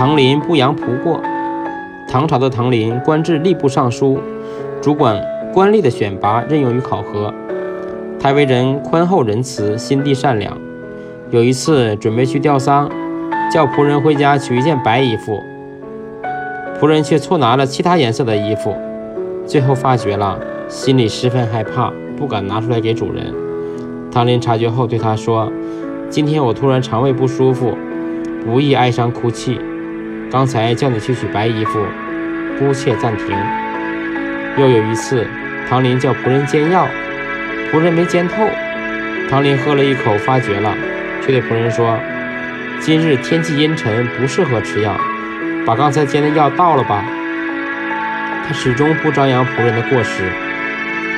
唐林不扬仆过。唐朝的唐林官至吏部尚书，主管官吏的选拔、任用与考核。他为人宽厚仁慈，心地善良。有一次准备去吊丧，叫仆人回家取一件白衣服，仆人却错拿了其他颜色的衣服，最后发觉了，心里十分害怕，不敢拿出来给主人。唐林察觉后对他说：“今天我突然肠胃不舒服，不宜哀伤哭泣。刚才叫你去取白衣服，姑且暂停。”又有一次，唐林叫仆人煎药，仆人没煎透，唐林喝了一口，发觉了。却对仆人说：“今日天气阴沉，不适合吃药，把刚才煎的药倒了吧。”他始终不张扬仆人的过失。